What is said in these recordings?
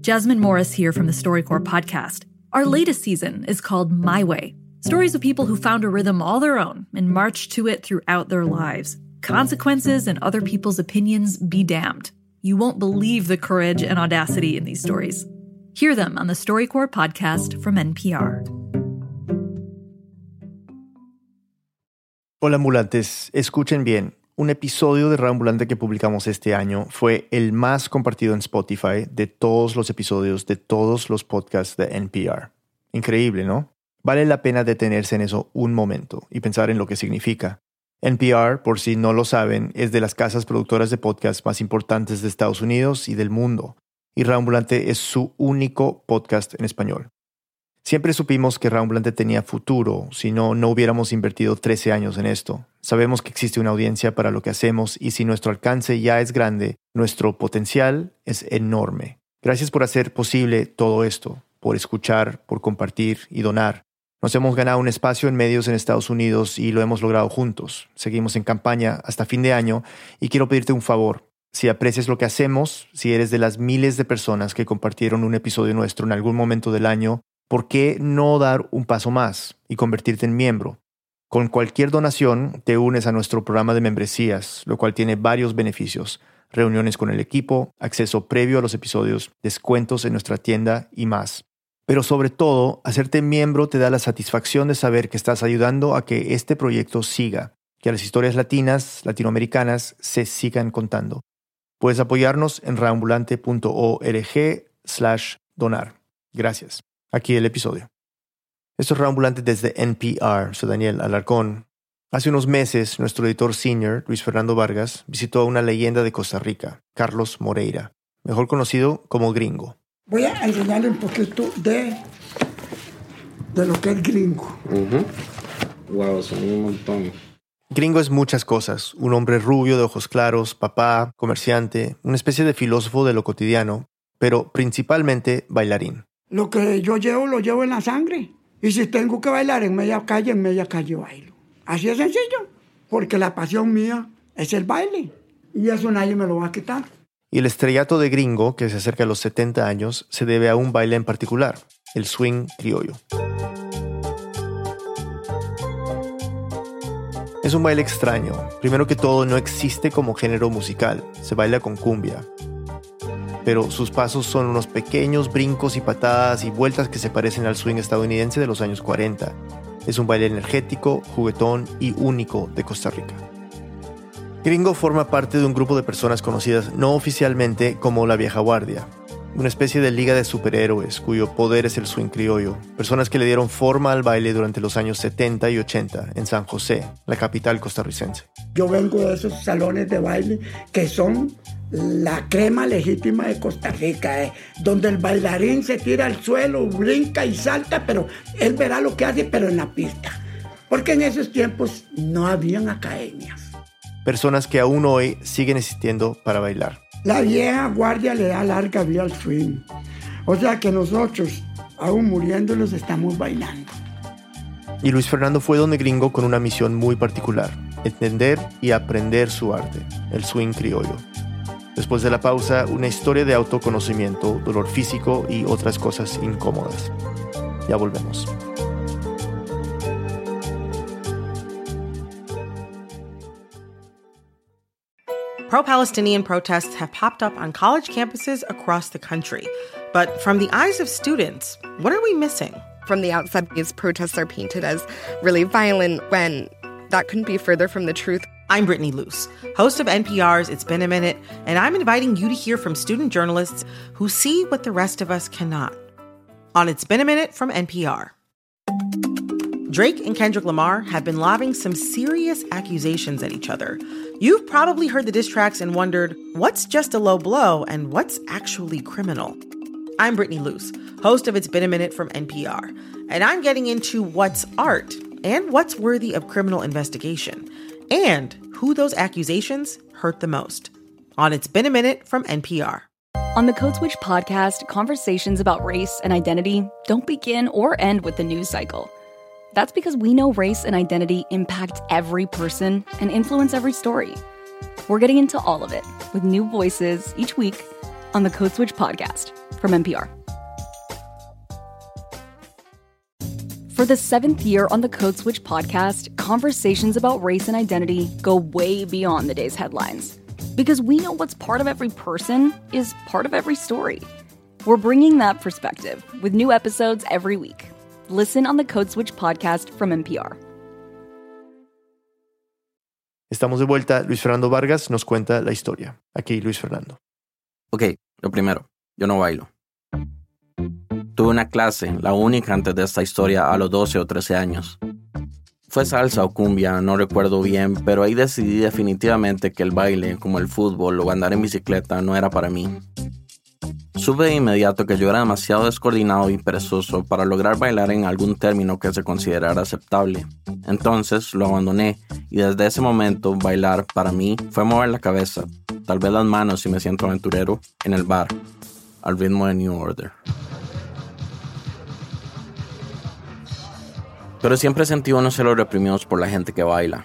Jasmine Morris here from the StoryCorps podcast. Our latest season is called My Way stories of people who found a rhythm all their own and marched to it throughout their lives. Consequences and other people's opinions be damned. You won't believe the courage and audacity in these stories. Hear them on the StoryCorps podcast from NPR. Hola ambulantes, escuchen bien. Un episodio de Rambulante que publicamos este año fue el más compartido en Spotify de todos los episodios de todos los podcasts de NPR. Increíble, ¿no? Vale la pena detenerse en eso un momento y pensar en lo que significa. NPR, por si no lo saben, es de las casas productoras de podcast más importantes de Estados Unidos y del mundo, y Rambulante es su único podcast en español. Siempre supimos que Rambulante tenía futuro, si no, no hubiéramos invertido 13 años en esto. Sabemos que existe una audiencia para lo que hacemos y si nuestro alcance ya es grande, nuestro potencial es enorme. Gracias por hacer posible todo esto, por escuchar, por compartir y donar. Nos hemos ganado un espacio en medios en Estados Unidos y lo hemos logrado juntos. Seguimos en campaña hasta fin de año y quiero pedirte un favor. Si aprecias lo que hacemos, si eres de las miles de personas que compartieron un episodio nuestro en algún momento del año, ¿por qué no dar un paso más y convertirte en miembro? Con cualquier donación te unes a nuestro programa de membresías, lo cual tiene varios beneficios. Reuniones con el equipo, acceso previo a los episodios, descuentos en nuestra tienda y más. Pero sobre todo, hacerte miembro te da la satisfacción de saber que estás ayudando a que este proyecto siga, que las historias latinas, latinoamericanas, se sigan contando. Puedes apoyarnos en reambulante.org slash donar. Gracias. Aquí el episodio. Esto es Reambulante desde NPR. Soy Daniel Alarcón. Hace unos meses, nuestro editor senior, Luis Fernando Vargas, visitó a una leyenda de Costa Rica, Carlos Moreira, mejor conocido como Gringo. Voy a enseñarle un poquito de, de lo que es gringo. Wow, son un montón. Gringo es muchas cosas. Un hombre rubio de ojos claros, papá, comerciante, una especie de filósofo de lo cotidiano, pero principalmente bailarín. Lo que yo llevo, lo llevo en la sangre. Y si tengo que bailar en media calle, en media calle bailo. Así es sencillo. Porque la pasión mía es el baile. Y eso nadie me lo va a quitar. Y el estrellato de gringo, que se acerca a los 70 años, se debe a un baile en particular, el swing criollo. Es un baile extraño. Primero que todo, no existe como género musical, se baila con cumbia. Pero sus pasos son unos pequeños brincos y patadas y vueltas que se parecen al swing estadounidense de los años 40. Es un baile energético, juguetón y único de Costa Rica. Gringo forma parte de un grupo de personas conocidas no oficialmente como la vieja guardia, una especie de liga de superhéroes cuyo poder es el swing criollo, personas que le dieron forma al baile durante los años 70 y 80 en San José, la capital costarricense. Yo vengo de esos salones de baile que son la crema legítima de Costa Rica, eh, donde el bailarín se tira al suelo, brinca y salta, pero él verá lo que hace, pero en la pista. Porque en esos tiempos no habían academias personas que aún hoy siguen existiendo para bailar. La vieja guardia le da larga vida al swing. O sea que nosotros, aún muriéndolos, estamos bailando. Y Luis Fernando fue donde gringo con una misión muy particular, entender y aprender su arte, el swing criollo. Después de la pausa, una historia de autoconocimiento, dolor físico y otras cosas incómodas. Ya volvemos. Pro Palestinian protests have popped up on college campuses across the country. But from the eyes of students, what are we missing? From the outside, these protests are painted as really violent when that couldn't be further from the truth. I'm Brittany Luce, host of NPR's It's Been a Minute, and I'm inviting you to hear from student journalists who see what the rest of us cannot. On It's Been a Minute from NPR. Drake and Kendrick Lamar have been lobbing some serious accusations at each other. You've probably heard the diss tracks and wondered what's just a low blow and what's actually criminal. I'm Brittany Luce, host of It's Been a Minute from NPR, and I'm getting into what's art and what's worthy of criminal investigation, and who those accusations hurt the most. On It's Been a Minute from NPR. On the Code Switch podcast, conversations about race and identity don't begin or end with the news cycle. That's because we know race and identity impact every person and influence every story. We're getting into all of it with new voices each week on the Code Switch podcast from NPR. For the seventh year on the Code Switch podcast, conversations about race and identity go way beyond the day's headlines. Because we know what's part of every person is part of every story. We're bringing that perspective with new episodes every week. Listen on the Code Switch podcast from NPR. Estamos de vuelta. Luis Fernando Vargas nos cuenta la historia. Aquí Luis Fernando. Ok, lo primero, yo no bailo. Tuve una clase, la única antes de esta historia, a los 12 o 13 años. Fue salsa o cumbia, no recuerdo bien, pero ahí decidí definitivamente que el baile, como el fútbol o andar en bicicleta, no era para mí. Supe de inmediato que yo era demasiado descoordinado y perezoso para lograr bailar en algún término que se considerara aceptable. Entonces lo abandoné y desde ese momento bailar para mí fue mover la cabeza, tal vez las manos si me siento aventurero, en el bar, al ritmo de New Order. Pero siempre he sentido no los reprimidos por la gente que baila.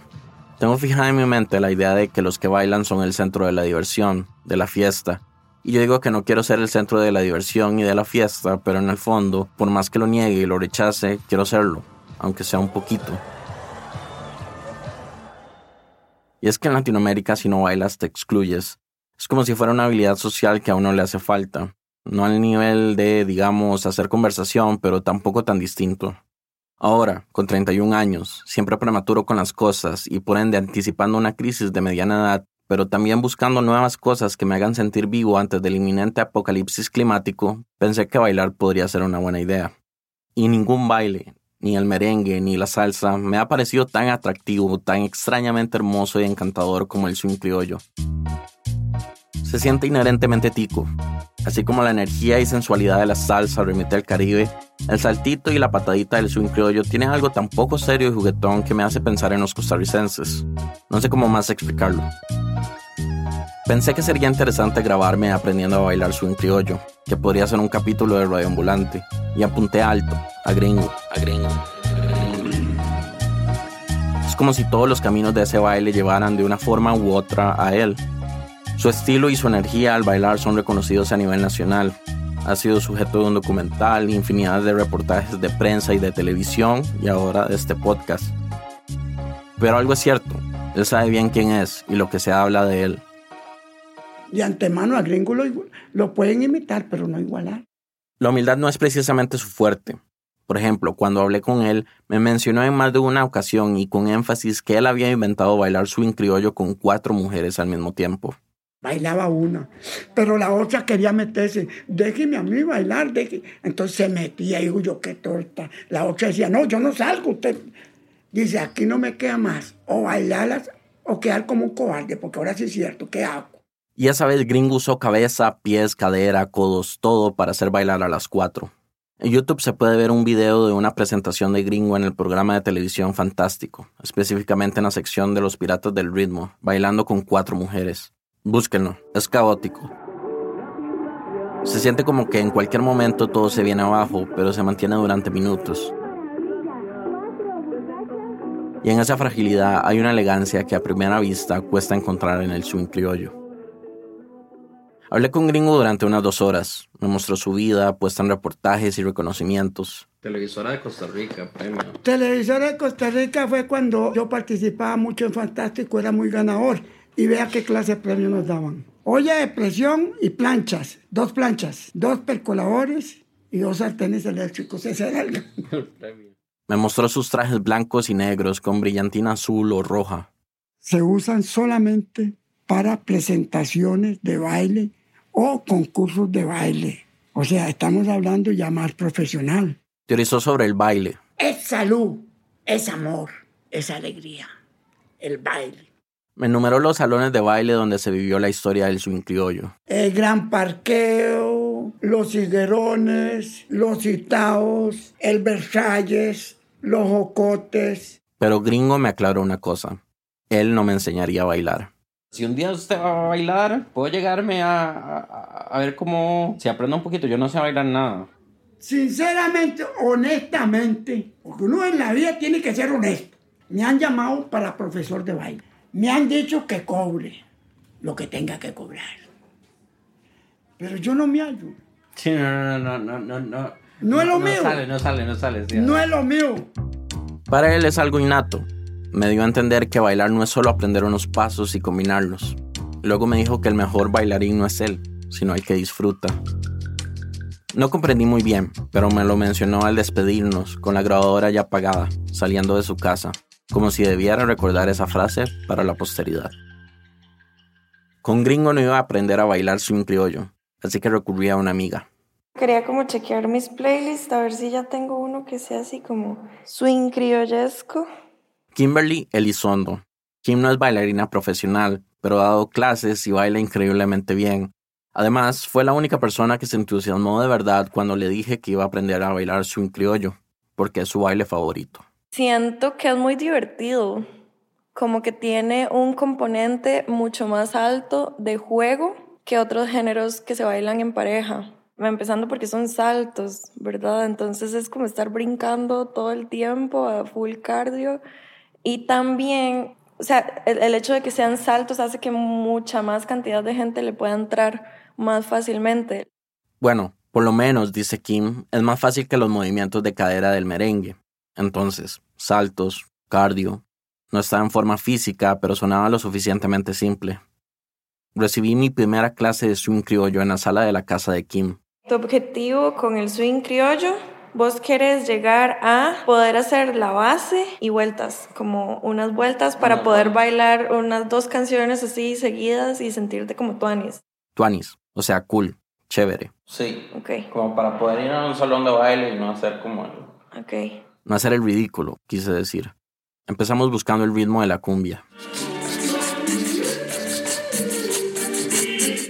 Tengo fijada en mi mente la idea de que los que bailan son el centro de la diversión, de la fiesta. Y yo digo que no quiero ser el centro de la diversión y de la fiesta, pero en el fondo, por más que lo niegue y lo rechace, quiero serlo, aunque sea un poquito. Y es que en Latinoamérica si no bailas te excluyes. Es como si fuera una habilidad social que a uno le hace falta. No al nivel de, digamos, hacer conversación, pero tampoco tan distinto. Ahora, con 31 años, siempre prematuro con las cosas y por ende anticipando una crisis de mediana edad, pero también buscando nuevas cosas que me hagan sentir vivo antes del inminente apocalipsis climático, pensé que bailar podría ser una buena idea. Y ningún baile, ni el merengue, ni la salsa, me ha parecido tan atractivo, tan extrañamente hermoso y encantador como el swing criollo. Se siente inherentemente tico, así como la energía y sensualidad de la salsa remite al Caribe, el saltito y la patadita del swing criollo tienen algo tan poco serio y juguetón que me hace pensar en los costarricenses. No sé cómo más explicarlo. Pensé que sería interesante grabarme aprendiendo a bailar swing criollo, que podría ser un capítulo de Radio Ambulante, y apunté alto, a gringo, a gringo. Es como si todos los caminos de ese baile llevaran de una forma u otra a él, su estilo y su energía al bailar son reconocidos a nivel nacional. Ha sido sujeto de un documental, infinidad de reportajes de prensa y de televisión y ahora de este podcast. Pero algo es cierto, él sabe bien quién es y lo que se habla de él. De antemano a gringo lo, lo pueden imitar, pero no igualar. La humildad no es precisamente su fuerte. Por ejemplo, cuando hablé con él, me mencionó en más de una ocasión y con énfasis que él había inventado bailar swing criollo con cuatro mujeres al mismo tiempo bailaba una, pero la otra quería meterse, déjeme a mí bailar, déjeme. entonces se metía y digo yo, qué torta. La otra decía, no, yo no salgo, usted dice, aquí no me queda más, o bailarlas o quedar como un cobarde, porque ahora sí es cierto, ¿qué hago? Y esa vez Gringo usó cabeza, pies, cadera, codos, todo para hacer bailar a las cuatro. En YouTube se puede ver un video de una presentación de Gringo en el programa de televisión Fantástico, específicamente en la sección de los Piratas del Ritmo, bailando con cuatro mujeres. Búsquenlo, es caótico. Se siente como que en cualquier momento todo se viene abajo, pero se mantiene durante minutos. Y en esa fragilidad hay una elegancia que a primera vista cuesta encontrar en el swing criollo. Hablé con Gringo durante unas dos horas. Me mostró su vida, puesta en reportajes y reconocimientos. Televisora de Costa Rica, premio. Televisora de Costa Rica fue cuando yo participaba mucho en Fantástico, era muy ganador y vea qué clase de premio nos daban. Olla de presión y planchas, dos planchas, dos percoladores y dos sartenes eléctricos. Ese era el Me mostró sus trajes blancos y negros con brillantina azul o roja. Se usan solamente para presentaciones de baile o concursos de baile. O sea, estamos hablando ya más profesional. Teorizó sobre el baile. Es salud, es amor, es alegría. El baile. Me enumeró los salones de baile donde se vivió la historia del swing criollo. El Gran Parqueo, los Higuerones, los Itaos, el Versalles, los Jocotes. Pero Gringo me aclaró una cosa. Él no me enseñaría a bailar. Si un día usted va a bailar, puedo llegarme a, a, ver cómo... Si aprendo un poquito, yo no sé bailar nada. Sinceramente, honestamente, porque uno en la vida tiene que ser honesto. Me han llamado para profesor de baile. Me han dicho que cobre lo que tenga que cobrar. Pero yo no me hallo. Sí, no, no, no, no, no. No es lo mío. No sale, no sale, no sale. sí, No es lo mío. Para él es algo innato. Me dio a entender que bailar no es solo aprender unos pasos y combinarlos. Luego me dijo que el mejor bailarín no es él, sino el que disfruta. No comprendí muy bien, pero me lo mencionó al despedirnos, con la grabadora ya apagada, saliendo de su casa, como si debiera recordar esa frase para la posteridad. Con Gringo no iba a aprender a bailar swing criollo, así que recurrí a una amiga. Quería como chequear mis playlists, a ver si ya tengo uno que sea así como swing criollesco. Kimberly Elizondo. Kim no es bailarina profesional, pero ha dado clases y baila increíblemente bien. Además, fue la única persona que se entusiasmó de verdad cuando le dije que iba a aprender a bailar swing criollo, porque es su baile favorito. Siento que es muy divertido, como que tiene un componente mucho más alto de juego que otros géneros que se bailan en pareja. Empezando porque son saltos, ¿verdad? Entonces es como estar brincando todo el tiempo a full cardio. Y también, o sea, el, el hecho de que sean saltos hace que mucha más cantidad de gente le pueda entrar más fácilmente. Bueno, por lo menos, dice Kim, es más fácil que los movimientos de cadera del merengue. Entonces, saltos, cardio. No estaba en forma física, pero sonaba lo suficientemente simple. Recibí mi primera clase de swing criollo en la sala de la casa de Kim. Tu objetivo con el swing criollo, vos querés llegar a poder hacer la base y vueltas, como unas vueltas para poder bailar unas dos canciones así seguidas y sentirte como tuanis. Tuanis, o sea, cool, chévere. Sí. Ok, Como para poder ir a un salón de baile y no hacer como el... ok. No hacer el ridículo, quise decir. Empezamos buscando el ritmo de la cumbia.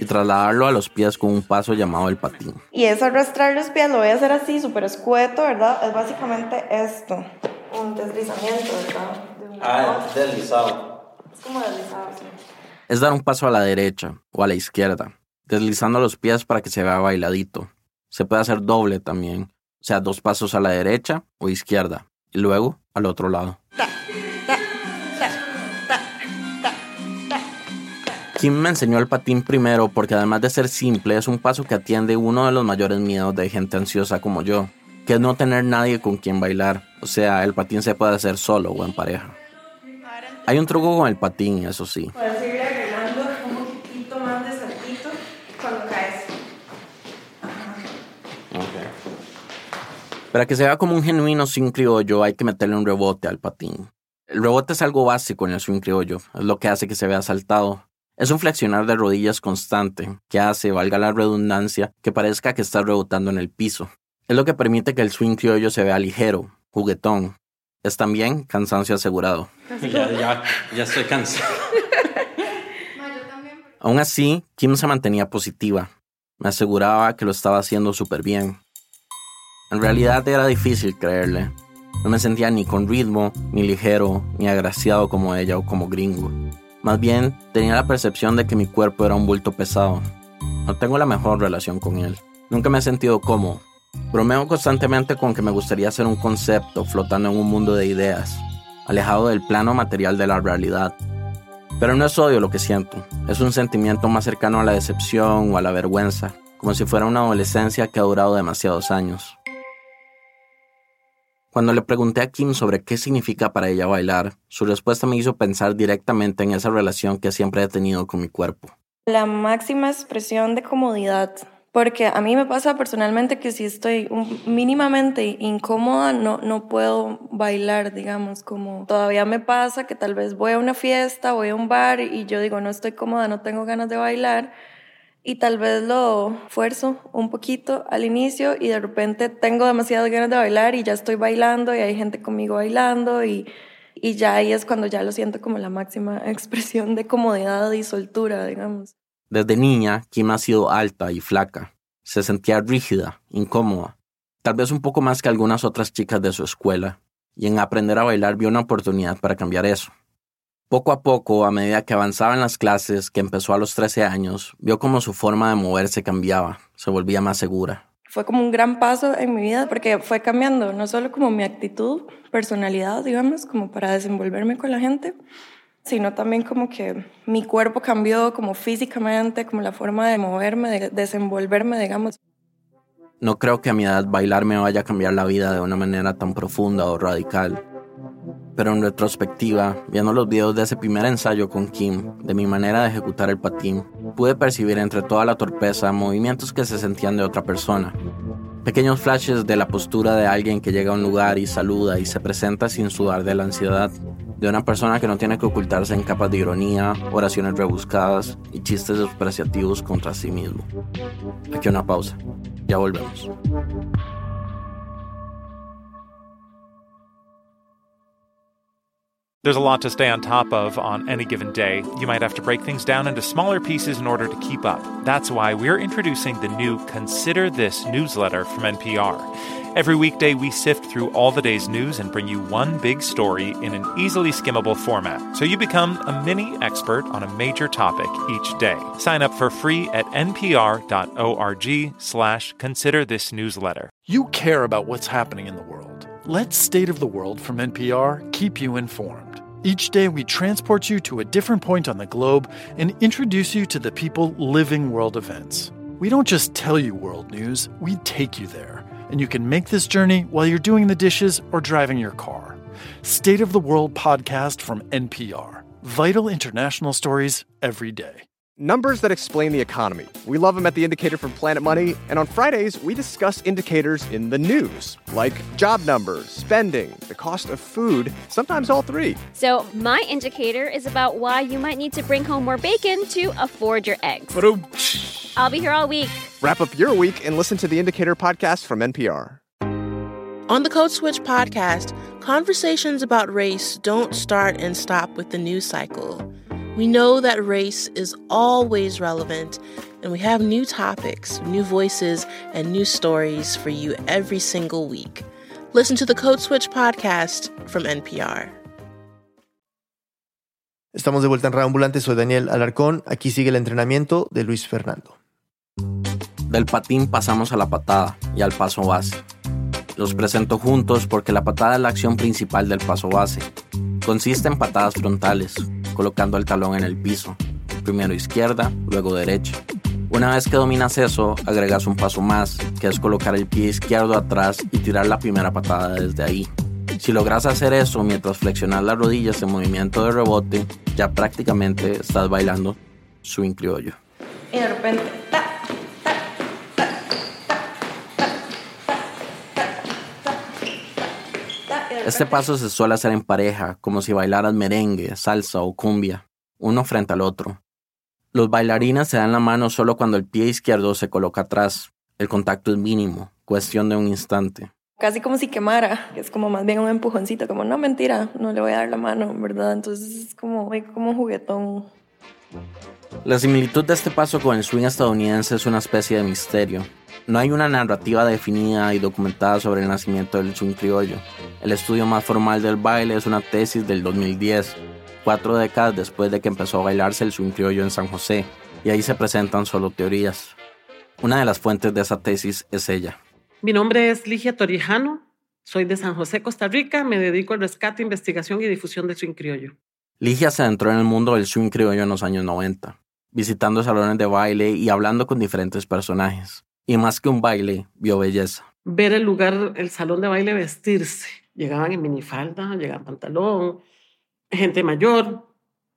Y trasladarlo a los pies con un paso llamado el patín. Y es arrastrar los pies, lo voy a hacer así, súper escueto, ¿verdad? Es básicamente esto, un deslizamiento, ¿verdad? De un. Ah, deslizado. Es como deslizado, sí. Es dar un paso a la derecha o a la izquierda, deslizando los pies para que se vea bailadito. Se puede hacer doble también, o sea, dos pasos a la derecha o izquierda, y luego al otro lado. Kim me enseñó el patín primero porque además de ser simple es un paso que atiende uno de los mayores miedos de gente ansiosa como yo, que es no tener nadie con quien bailar, o sea, el patín se puede hacer solo o en pareja. Hay un truco con el patín, eso sí. Puedes irle agregando un poquitito más de saltito cuando caes. Para que se vea como un genuino swing criollo hay que meterle un rebote al patín. El rebote es algo básico en el swing criollo, es lo que hace que se vea saltado. Es un flexionar de rodillas constante, que hace, valga la redundancia, que parezca que estás rebotando en el piso. Es lo que permite que el swing criollo se vea ligero, juguetón. Es también cansancio asegurado. Ya, ya, ya estoy cansado. Aún así, Kim se mantenía positiva. Me aseguraba que lo estaba haciendo súper bien. En realidad era difícil creerle. No me sentía ni con ritmo, ni ligero, ni agraciado como ella o como gringo. Más bien, tenía la percepción de que mi cuerpo era un bulto pesado. No tengo la mejor relación con él. Nunca me he sentido cómodo. Bromeo constantemente con que me gustaría ser un concepto flotando en un mundo de ideas, alejado del plano material de la realidad. Pero no es odio lo que siento, es un sentimiento más cercano a la decepción o a la vergüenza, como si fuera una adolescencia que ha durado demasiados años. Cuando le pregunté a Kim sobre qué significa para ella bailar, su respuesta me hizo pensar directamente en esa relación que siempre he tenido con mi cuerpo. La máxima expresión de comodidad. Porque a mí me pasa personalmente que si estoy mínimamente incómoda, no, no puedo bailar, digamos, como todavía me pasa que tal vez voy a una fiesta, voy a un bar y yo digo, no estoy cómoda, no tengo ganas de bailar. Y tal vez lo fuerzo un poquito al inicio y de repente tengo demasiadas ganas de bailar y ya estoy bailando y hay gente conmigo bailando y, y ya ahí es cuando ya lo siento como la máxima expresión de comodidad y soltura, digamos. Desde niña, Kim ha sido alta y flaca. Se sentía rígida, incómoda, tal vez un poco más que algunas otras chicas de su escuela, y en aprender a bailar vio una oportunidad para cambiar eso. Poco a poco, a medida que avanzaba en las clases, que empezó a los 13 años, vio cómo su forma de moverse cambiaba, se volvía más segura. fue como un gran paso en mi vida porque fue cambiando no solo como mi actitud, personalidad, digamos, como para desenvolverme con la gente, sino también como que mi cuerpo cambió como físicamente, como la forma de moverme, de desenvolverme, digamos. No creo que a mi edad bailar me vaya a cambiar la vida de una manera tan profunda o radical. Pero en retrospectiva, viendo los videos de ese primer ensayo con Kim, de mi manera de ejecutar el patín, pude percibir entre toda la torpeza movimientos que se sentían de otra persona. Pequeños flashes de la postura de alguien que llega a un lugar y saluda y se presenta sin sudar de la ansiedad, de una persona que no tiene que ocultarse en capas de ironía, oraciones rebuscadas y chistes despreciativos contra sí mismo. Aquí una pausa. Ya volvemos. There's a lot to stay on top of on any given day. You might have to break things down into smaller pieces in order to keep up. That's why we're introducing the new Consider This newsletter from NPR. Every weekday, we sift through all the day's news and bring you one big story in an easily skimmable format, so you become a mini expert on a major topic each day. Sign up for free at npr.org slash consider this newsletter. You care about what's happening in the world. Let State of the World from NPR keep you informed. Each day, we transport you to a different point on the globe and introduce you to the people living world events. We don't just tell you world news, we take you there and you can make this journey while you're doing the dishes or driving your car. State of the World podcast from NPR. Vital international stories every day. Numbers that explain the economy. We love them at The Indicator from Planet Money. And on Fridays, we discuss indicators in the news, like job numbers, spending, the cost of food, sometimes all three. So, my indicator is about why you might need to bring home more bacon to afford your eggs. I'll be here all week. Wrap up your week and listen to the Indicator podcast from NPR. On the Code Switch podcast, conversations about race don't start and stop with the news cycle. We know that race is always relevant, and we have new topics, new voices, and new stories for you every single week. Listen to the Code Switch podcast from NPR. Estamos de vuelta en Reambulante, soy Daniel Alarcón. Aquí sigue el entrenamiento de Luis Fernando. Del patín pasamos a la patada y al paso base. Los presento juntos porque la patada es la acción principal del paso base. Consiste en patadas frontales, colocando el talón en el piso. Primero izquierda, luego derecha. Una vez que dominas eso, agregas un paso más, que es colocar el pie izquierdo atrás y tirar la primera patada desde ahí. Si logras hacer eso mientras flexionas las rodillas en movimiento de rebote, ya prácticamente estás bailando swing criollo. Y de repente, Este paso se suele hacer en pareja, como si bailaras merengue, salsa o cumbia, uno frente al otro. Los bailarines se dan la mano solo cuando el pie izquierdo se coloca atrás. El contacto es mínimo, cuestión de un instante. Casi como si quemara, es como más bien un empujoncito, como no mentira, no le voy a dar la mano, ¿verdad? Entonces es como, como un juguetón. La similitud de este paso con el swing estadounidense es una especie de misterio. No hay una narrativa definida y documentada sobre el nacimiento del swing criollo. El estudio más formal del baile es una tesis del 2010, cuatro décadas después de que empezó a bailarse el swing criollo en San José, y ahí se presentan solo teorías. Una de las fuentes de esa tesis es ella. Mi nombre es Ligia Torijano, soy de San José, Costa Rica, me dedico al rescate, investigación y difusión del swing criollo. Ligia se adentró en el mundo del swing criollo en los años 90, visitando salones de baile y hablando con diferentes personajes. Y más que un baile, vio belleza. Ver el lugar, el salón de baile vestirse. Llegaban en minifalda, llegaban pantalón, gente mayor.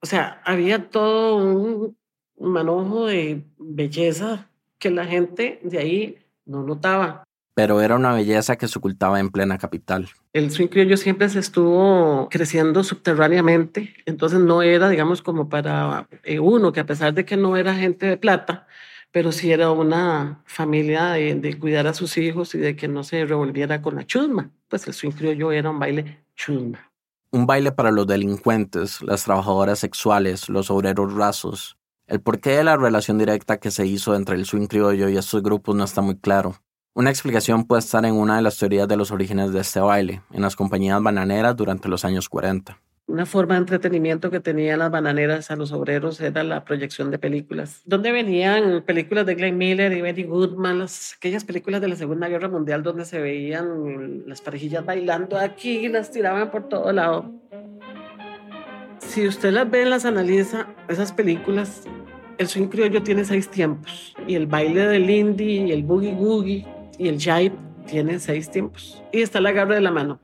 O sea, había todo un manojo de belleza que la gente de ahí no notaba. Pero era una belleza que se ocultaba en plena capital. El swing criollo siempre se estuvo creciendo subterráneamente, entonces no era, digamos, como para eh, uno, que a pesar de que no era gente de plata, pero sí era una familia de, cuidar a sus hijos y de que no se revolviera con la chusma. Pues el swing criollo era un baile chusma. Un baile para los delincuentes, las trabajadoras sexuales, los obreros rasos. El porqué de la relación directa que se hizo entre el swing criollo y estos grupos no está muy claro. Una explicación puede estar en una de las teorías de los orígenes de este baile, en las compañías bananeras durante los años 40 una forma de entretenimiento que tenían las bananeras a los obreros era la proyección de películas, donde venían películas de Glenn Miller y Betty Goodman, aquellas películas de la Segunda Guerra Mundial donde se veían las parejillas bailando aquí y las tiraban por todo lado. Si usted las ve, las analiza, esas películas, el swing criollo tiene seis tiempos. Y el baile del indie, y el boogie woogie, y el jive tienen seis tiempos. Y está la garra de la mano.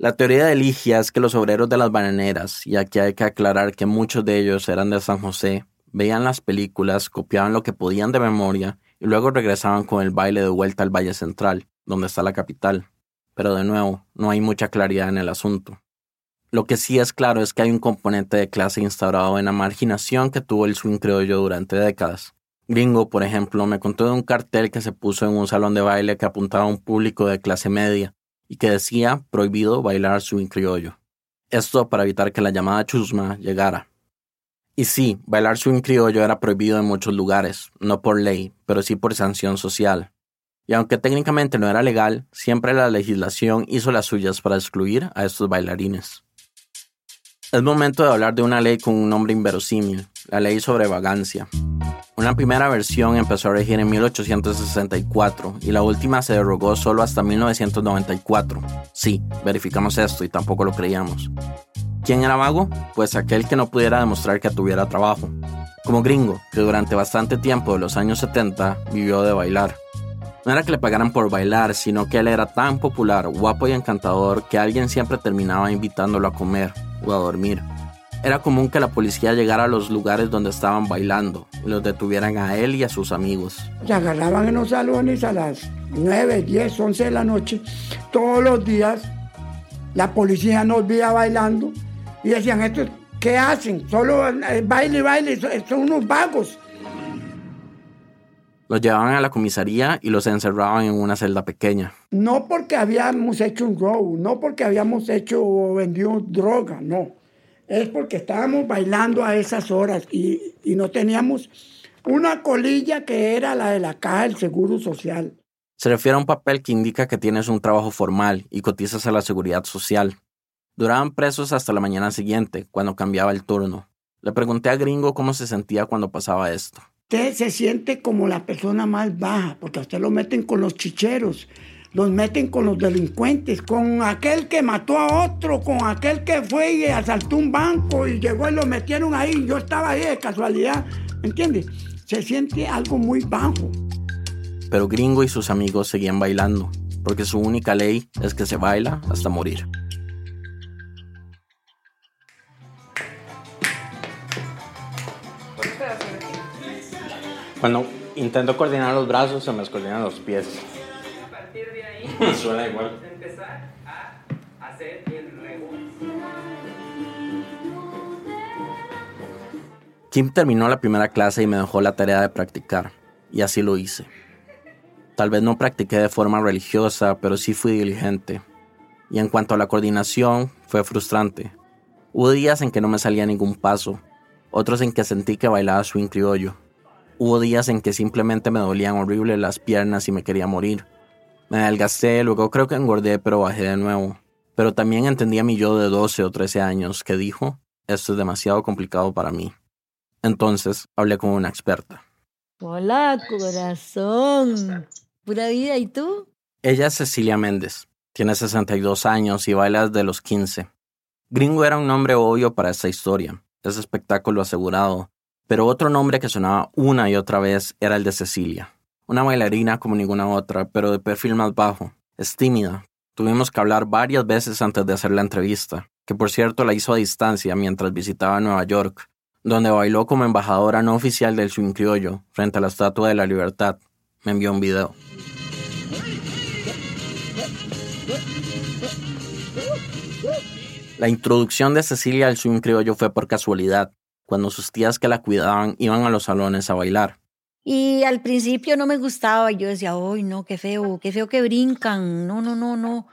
La teoría de Ligia es que los obreros de las bananeras, y aquí hay que aclarar que muchos de ellos eran de San José, veían las películas, copiaban lo que podían de memoria y luego regresaban con el baile de vuelta al Valle Central, donde está la capital. Pero de nuevo, no hay mucha claridad en el asunto. Lo que sí es claro es que hay un componente de clase instaurado en la marginación que tuvo el swing criollo durante décadas. Gringo, por ejemplo, me contó de un cartel que se puso en un salón de baile que apuntaba a un público de clase media y que decía prohibido bailar swing criollo. Esto para evitar que la llamada chusma llegara. Y sí, bailar swing criollo era prohibido en muchos lugares, no por ley, pero sí por sanción social. Y aunque técnicamente no era legal, siempre la legislación hizo las suyas para excluir a estos bailarines. Es momento de hablar de una ley con un nombre inverosímil, la ley sobre vagancia. Una primera versión empezó a regir en 1864 y la última se derogó solo hasta 1994. Sí, verificamos esto y tampoco lo creíamos. ¿Quién era vago? Pues aquel que no pudiera demostrar que tuviera trabajo. Como gringo, que durante bastante tiempo de los años 70 vivió de bailar. No era que le pagaran por bailar, sino que él era tan popular, guapo y encantador que alguien siempre terminaba invitándolo a comer, o a dormir. Era común que la policía llegara a los lugares donde estaban bailando y los detuvieran a él y a sus amigos. Se agarraban en los salones a las 9, 10, 11 de la noche. Todos los días la policía nos veía bailando y decían, ¿esto qué hacen? Solo eh, baile, baile, son unos vagos. Los llevaban a la comisaría y los encerraban en una celda pequeña. No porque habíamos hecho un robo, no porque habíamos hecho o vendido droga, no. Es porque estábamos bailando a esas horas y, y no teníamos una colilla que era la de la caja del Seguro Social. Se refiere a un papel que indica que tienes un trabajo formal y cotizas a la seguridad social. Duraban presos hasta la mañana siguiente, cuando cambiaba el turno. Le pregunté a Gringo cómo se sentía cuando pasaba esto usted se siente como la persona más baja, porque a usted lo meten con los chicheros, los meten con los delincuentes, con aquel que mató a otro, con aquel que fue y asaltó un banco y llegó y lo metieron ahí. Yo estaba ahí de casualidad, ¿entiendes? Se siente algo muy bajo. Pero Gringo y sus amigos seguían bailando, porque su única ley es que se baila hasta morir. Cuando intento coordinar los brazos, se me descoordinan los pies. suena igual. Empezar a hacer el nuevo. Kim terminó la primera clase y me dejó la tarea de practicar, y así lo hice. Tal vez no practiqué de forma religiosa, pero sí fui diligente. Y en cuanto a la coordinación, fue frustrante. Hubo días en que no me salía ningún paso, otros en que sentí que bailaba swing criollo Hubo días en que simplemente me dolían horrible las piernas y me quería morir. Me adelgacé, luego creo que engordé, pero bajé de nuevo. Pero también entendí a mi yo de 12 o 13 años que dijo, esto es demasiado complicado para mí. Entonces hablé con una experta. Hola, corazón. Pura vida, ¿y tú? Ella es Cecilia Méndez. Tiene 62 años y baila desde los 15. Gringo era un nombre obvio para esta historia. Es espectáculo asegurado, pero otro nombre que sonaba una y otra vez era el de Cecilia. Una bailarina como ninguna otra, pero de perfil más bajo. Es tímida. Tuvimos que hablar varias veces antes de hacer la entrevista, que por cierto la hizo a distancia mientras visitaba Nueva York, donde bailó como embajadora no oficial del swing criollo frente a la Estatua de la Libertad. Me envió un video. La introducción de Cecilia al swing criollo fue por casualidad cuando sus tías que la cuidaban iban a los salones a bailar. Y al principio no me gustaba, yo decía, ¡ay, no, qué feo, qué feo que brincan! No, no, no, no.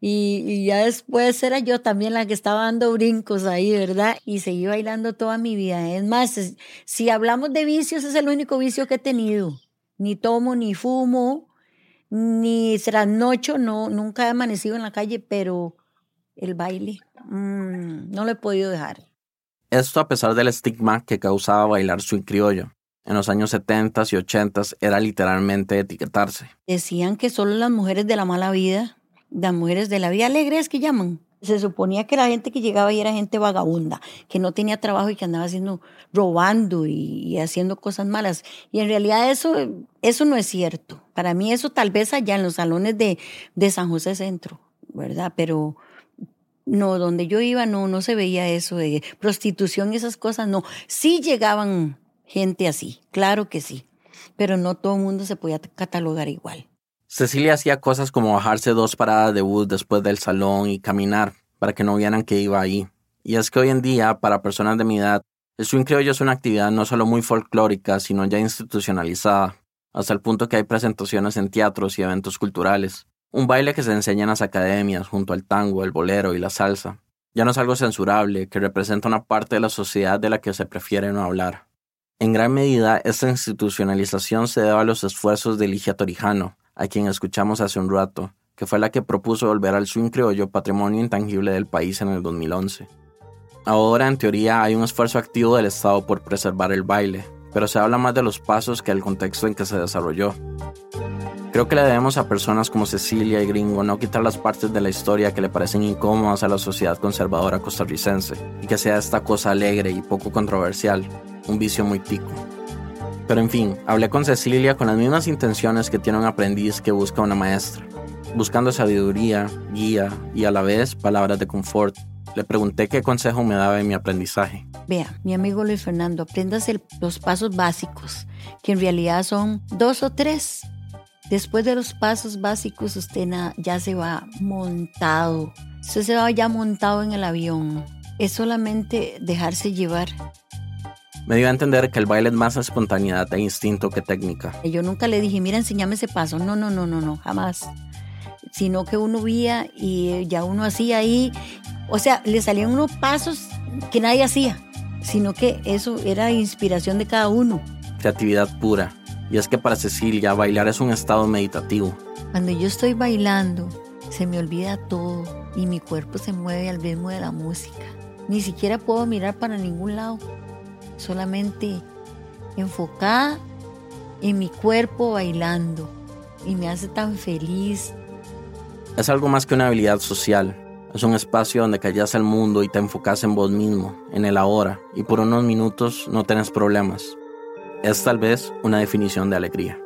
Y, ya después era yo también la que estaba dando brincos ahí, ¿verdad? Y seguí bailando toda mi vida. Es más, si hablamos de vicios, es el único vicio que he tenido. Ni tomo, ni fumo, ni trasnocho, no, nunca he amanecido en la calle, pero el baile, mm, no lo he podido dejar. Esto a pesar del estigma que causaba bailar swing criollo. En los años 70 y 80 era literalmente etiquetarse. Decían que solo las mujeres de la mala vida, las mujeres de la vida alegre es que llaman, Se suponía que la gente que llegaba ahí era gente vagabunda, que no tenía trabajo y que andaba haciendo, robando y, haciendo cosas malas. Y en realidad eso, eso no es cierto. Para mí eso tal vez allá en los salones de, de San José Centro, ¿verdad? Pero no, donde yo iba no, no se veía eso de prostitución y esas cosas, no. Sí llegaban gente así, claro que sí, pero no todo el mundo se podía catalogar igual. Cecilia hacía cosas como bajarse dos paradas de bus después del salón y caminar para que no vieran que iba ahí. Y es que hoy en día, para personas de mi edad, el swing criollo es una actividad no solo muy folclórica, sino ya institucionalizada, hasta el punto que hay presentaciones en teatros y eventos culturales. Un baile que se enseña en las academias junto al tango, el bolero y la salsa. Ya no es algo censurable, que representa una parte de la sociedad de la que se prefiere no hablar. En gran medida, esta institucionalización se debe a los esfuerzos de Ligia Torijano, a quien escuchamos hace un rato, que fue la que propuso volver al swing criollo patrimonio intangible del país en el 2011. Ahora, en teoría, hay un esfuerzo activo del Estado por preservar el baile, pero se habla más de los pasos que del contexto en que se desarrolló. Creo que le debemos a personas como Cecilia y Gringo no quitar las partes de la historia que le parecen incómodas a la sociedad conservadora costarricense y que sea esta cosa alegre y poco controversial, un vicio muy tico. Pero en fin, hablé con Cecilia con las mismas intenciones que tiene un aprendiz que busca una maestra, buscando sabiduría, guía y a la vez palabras de confort. Le pregunté qué consejo me daba en mi aprendizaje. Vea, mi amigo Luis Fernando, aprendas los pasos básicos, que en realidad son dos o tres. Después de los pasos básicos, usted ya se va montado. Usted se va ya montado en el avión. Es solamente dejarse llevar. Me dio a entender que el baile es más espontaneidad e instinto que técnica. Yo nunca le dije, mira, enséñame ese paso. No, no, no, no, no, jamás. Sino que uno veía y ya uno hacía ahí. O sea, le salían unos pasos que nadie hacía, sino que eso era inspiración de cada uno. Creatividad pura. Y es que para Cecilia bailar es un estado meditativo. Cuando yo estoy bailando, se me olvida todo y mi cuerpo se mueve al ritmo de la música. Ni siquiera puedo mirar para ningún lado solamente enfocada en mi cuerpo bailando y me hace tan feliz. Es algo más que una habilidad social. Es un espacio donde callas el mundo y te enfocas en vos mismo, en el ahora, y por unos minutos no tenés problemas. Es tal vez una definición de alegría.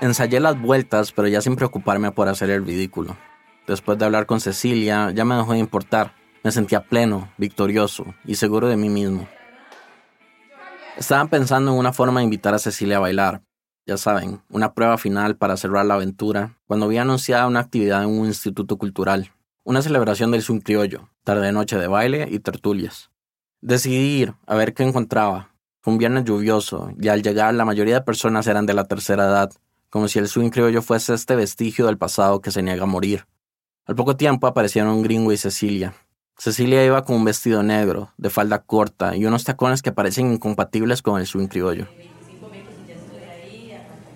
Ensayé las vueltas, pero ya sin preocuparme por hacer el ridículo. Después de hablar con Cecilia, ya me dejó de importar. Me sentía pleno, victorioso y seguro de mí mismo. Estaba pensando en una forma de invitar a Cecilia a bailar. Ya saben, una prueba final para cerrar la aventura, cuando vi anunciada una actividad en un instituto cultural, una celebración del Zoom criollo, tarde-noche de baile y tertulias. Decidí ir a ver qué encontraba. Fue un viernes lluvioso y al llegar la mayoría de personas eran de la tercera edad, como si el swing criollo fuese este vestigio del pasado que se niega a morir. Al poco tiempo aparecieron Gringo y Cecilia. Cecilia iba con un vestido negro, de falda corta y unos tacones que parecen incompatibles con el swing criollo.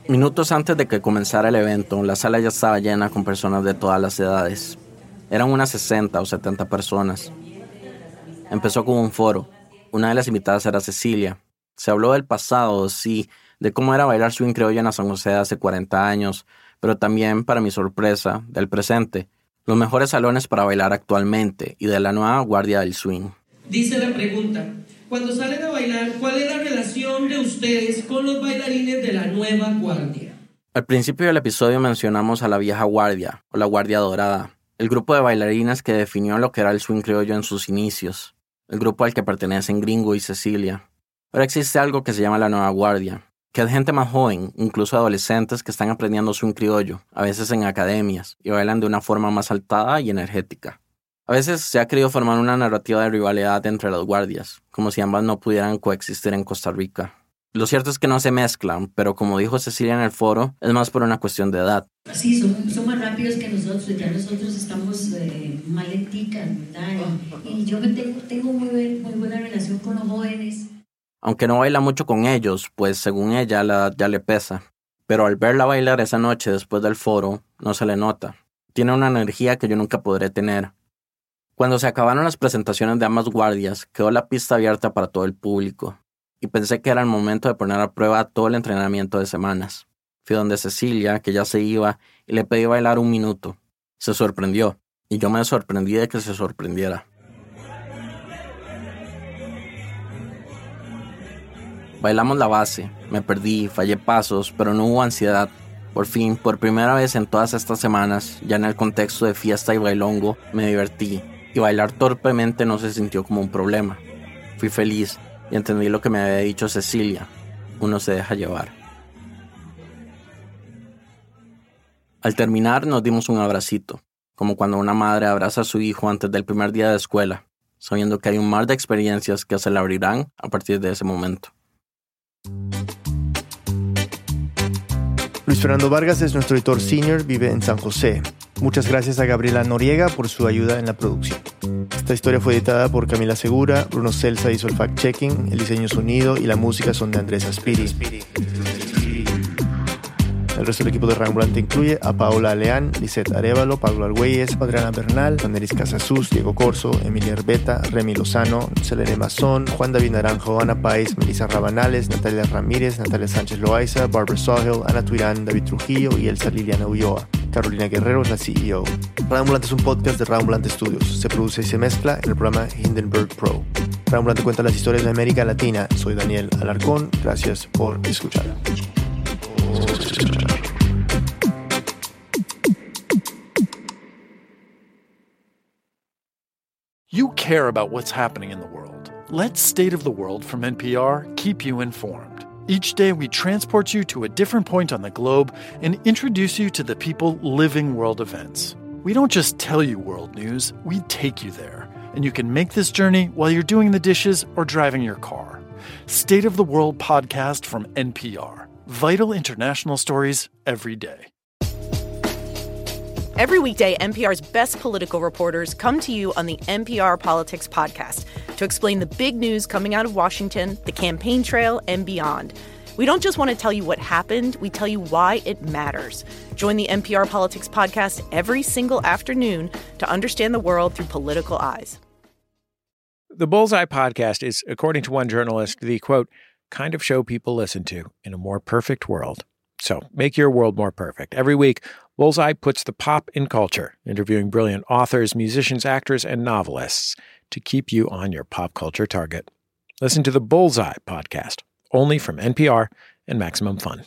Minutos antes de que comenzara el evento, la sala ya estaba llena con personas de todas las edades. Eran unas 60 o 70 personas. Empezó con un foro. Una de las invitadas era Cecilia. Se habló del pasado, sí, de cómo era bailar swing criollo en San José hace 40 años, pero también, para mi sorpresa, del presente los mejores salones para bailar actualmente y de la nueva guardia del swing. Dice la pregunta, cuando salen a bailar, ¿cuál es la relación de ustedes con los bailarines de la nueva guardia? Al principio del episodio mencionamos a la vieja guardia, o la guardia dorada, el grupo de bailarines que definió lo que era el swing criollo en sus inicios, el grupo al que pertenecen Gringo y Cecilia. Ahora existe algo que se llama la nueva guardia, que es gente más joven, incluso adolescentes que están aprendiendo un criollo, a veces en academias, y bailan de una forma más saltada y energética. A veces se ha querido formar una narrativa de rivalidad entre las guardias, como si ambas no pudieran coexistir en Costa Rica. Lo cierto es que no se mezclan, pero como dijo Cecilia en el foro, es más por una cuestión de edad. Sí, son, más rápidos que nosotros, ya nosotros estamos eh, ¿verdad? Y, yo tengo, muy buena relación con los jóvenes aunque no baila mucho con ellos, pues según ella la edad ya le pesa. Pero al verla bailar esa noche después del foro, no se le nota. Tiene una energía que yo nunca podré tener. Cuando se acabaron las presentaciones de ambas guardias, quedó la pista abierta para todo el público. y pensé que era el momento de poner a prueba todo el entrenamiento de semanas. Fui donde Cecilia, que ya se iba, y le pedí bailar un minuto. Se sorprendió, y yo me sorprendí de que se sorprendiera. Bailamos la base, me perdí, fallé pasos, pero no hubo ansiedad. Por fin, por primera vez en todas estas semanas, ya en el contexto de fiesta y bailongo, me divertí, y bailar torpemente no se sintió como un problema. Fui feliz y entendí lo que me había dicho Cecilia, uno se deja llevar. Al terminar nos dimos un abracito, como cuando una madre abraza a su hijo antes del primer día de escuela, sabiendo que hay un mar de experiencias que se le abrirán a partir de ese momento. Luis Fernando Vargas es nuestro editor senior, vive en San José. Muchas gracias a Gabriela Noriega por su ayuda en la producción. Esta historia fue editada por Camila Segura, Bruno Celsa hizo el fact-checking, el diseño sonido y la música son de Andrés Aspiri. El resto del equipo de Rambulante incluye a Paola Leán, Lisette Arevalo, Pablo Argüelles, Adriana Bernal, Vaneris Casasus, Diego Corso, Emilia Herbeta, Remy Lozano, Selene Mazón, Juan David Naranjo, Ana Páez, Melissa Rabanales, Natalia Ramírez, Natalia Sánchez Loaiza, Barbara Sawhill, Ana Tuirán, David Trujillo y Elsa Liliana Ulloa. Carolina Guerrero es la CEO. Rambulante es un podcast de Rambulante Studios. Se produce y se mezcla en el programa Hindenburg Pro. Rambulante cuenta las historias de América Latina. Soy Daniel Alarcón. Gracias por escuchar. You care about what's happening in the world. Let State of the World from NPR keep you informed. Each day, we transport you to a different point on the globe and introduce you to the people living world events. We don't just tell you world news, we take you there. And you can make this journey while you're doing the dishes or driving your car. State of the World podcast from NPR. Vital international stories every day. Every weekday, NPR's best political reporters come to you on the NPR Politics Podcast to explain the big news coming out of Washington, the campaign trail, and beyond. We don't just want to tell you what happened, we tell you why it matters. Join the NPR Politics Podcast every single afternoon to understand the world through political eyes. The Bullseye Podcast is, according to one journalist, the quote, kind of show people listen to in a more perfect world. So make your world more perfect. Every week, Bullseye puts the pop in culture, interviewing brilliant authors, musicians, actors, and novelists to keep you on your pop culture target. Listen to the Bullseye podcast, only from NPR and Maximum Fun.